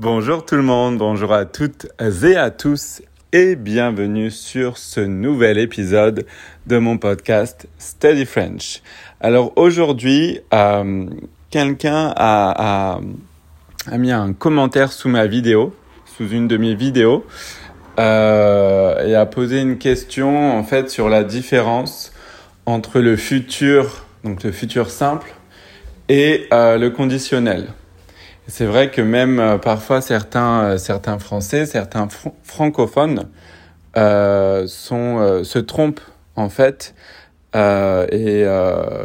Bonjour tout le monde, bonjour à toutes et à tous et bienvenue sur ce nouvel épisode de mon podcast Study French. Alors aujourd'hui, euh, quelqu'un a, mis un commentaire sous ma vidéo, sous une de mes vidéos, euh, et a posé une question en fait sur la différence entre le futur, donc le futur simple, et euh, le conditionnel. C'est vrai que même euh, parfois certains, euh, certains Français, certains francophones euh, sont, se trompent en fait et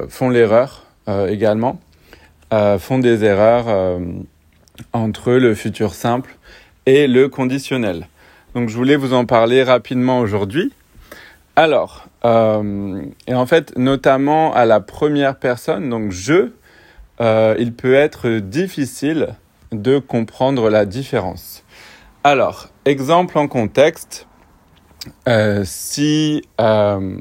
font l'erreur également, font des erreurs entre le futur simple et le conditionnel. Donc je voulais vous en parler rapidement aujourd'hui. Alors, et en fait, notamment à la première personne, donc je, euh, il peut être difficile de comprendre la différence. Alors, exemple en contexte, euh, si euh,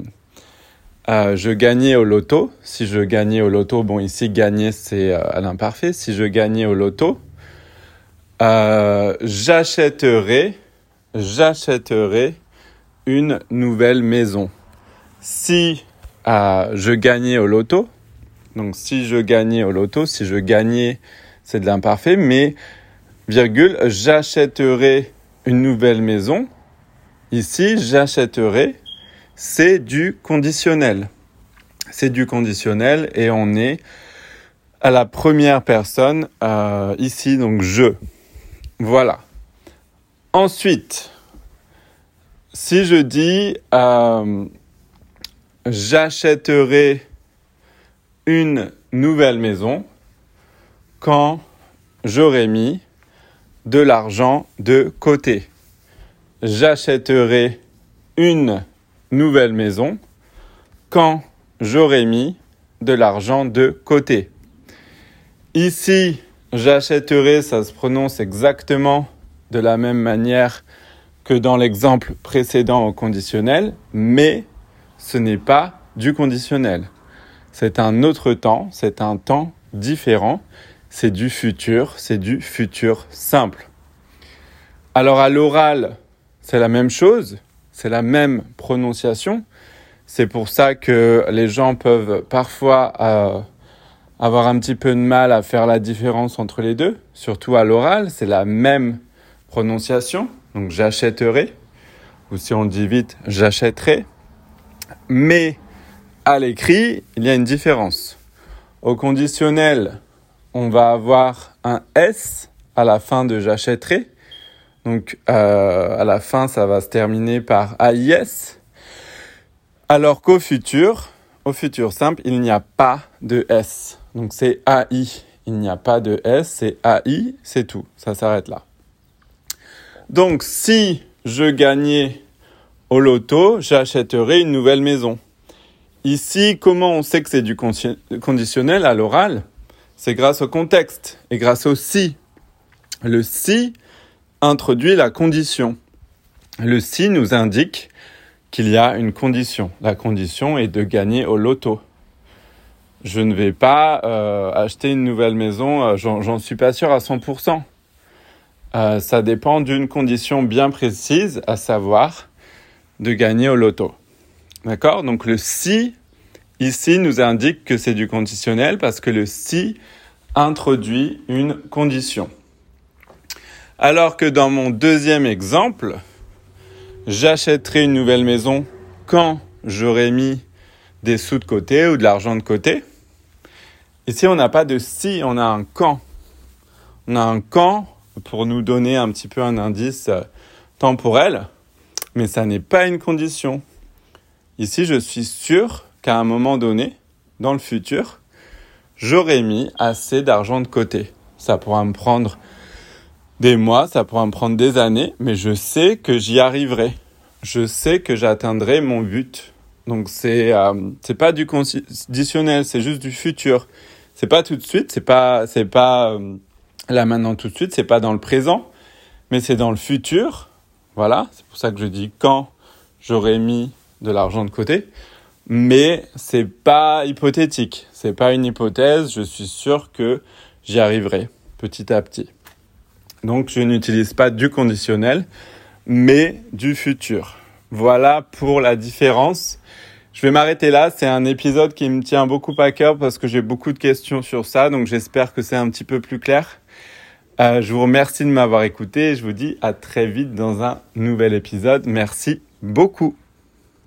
je gagnais au loto, si je gagnais au loto, bon ici gagner c'est à l'imparfait, si je gagnais au loto, j'achèterais, j'achèterais une nouvelle maison. Si je gagnais au loto, donc si je gagnais au loto, si je gagnais, c'est de l'imparfait, mais virgule, j'achèterai une nouvelle maison. Ici, j'achèterai, c'est du conditionnel. C'est du conditionnel et on est à la première personne euh, ici, donc je. Voilà. Ensuite, si je dis euh, j'achèterai une nouvelle maison quand j'aurai mis de l'argent de côté. J'achèterai une nouvelle maison quand j'aurai mis de l'argent de côté. Ici, j'achèterai, ça se prononce exactement de la même manière que dans l'exemple précédent au conditionnel, mais ce n'est pas du conditionnel. C'est un autre temps, c'est un temps différent, c'est du futur, c'est du futur simple. Alors à l'oral, c'est la même chose, c'est la même prononciation. C'est pour ça que les gens peuvent parfois euh, avoir un petit peu de mal à faire la différence entre les deux, surtout à l'oral, c'est la même prononciation. Donc j'achèterai, ou si on dit vite, j'achèterai. Mais à l'écrit, il y a une différence. Au conditionnel, on va avoir un S à la fin de j'achèterai. Donc euh, à la fin, ça va se terminer par AIS. Alors qu'au futur, au futur simple, il n'y a pas de S. Donc c'est AI. Il n'y a pas de S, c'est AI, c'est tout. Ça s'arrête là. Donc si je gagnais au loto, j'achèterais une nouvelle maison. Ici, comment on sait que c'est du conditionnel à l'oral? C'est grâce au contexte et grâce au si. Le si introduit la condition. Le si nous indique qu'il y a une condition. La condition est de gagner au loto. Je ne vais pas euh, acheter une nouvelle maison, euh, j'en suis pas sûr à 100%. Euh, ça dépend d'une condition bien précise, à savoir de gagner au loto. D'accord? Donc le si ici nous indique que c'est du conditionnel parce que le si introduit une condition. Alors que dans mon deuxième exemple, j'achèterai une nouvelle maison quand j'aurai mis des sous de côté ou de l'argent de côté. Ici, on n'a pas de si, on a un quand. On a un quand pour nous donner un petit peu un indice temporel, mais ça n'est pas une condition. Ici, je suis sûr qu'à un moment donné, dans le futur, j'aurai mis assez d'argent de côté. Ça pourra me prendre des mois, ça pourra me prendre des années, mais je sais que j'y arriverai. Je sais que j'atteindrai mon but. Donc c'est euh, c'est pas du conditionnel, c'est juste du futur. C'est pas tout de suite, c'est pas c'est pas euh, là maintenant tout de suite, c'est pas dans le présent, mais c'est dans le futur. Voilà, c'est pour ça que je dis quand j'aurai mis de l'argent de côté. Mais c'est pas hypothétique. C'est pas une hypothèse. Je suis sûr que j'y arriverai petit à petit. Donc je n'utilise pas du conditionnel, mais du futur. Voilà pour la différence. Je vais m'arrêter là. C'est un épisode qui me tient beaucoup à cœur parce que j'ai beaucoup de questions sur ça. Donc j'espère que c'est un petit peu plus clair. Euh, je vous remercie de m'avoir écouté et je vous dis à très vite dans un nouvel épisode. Merci beaucoup.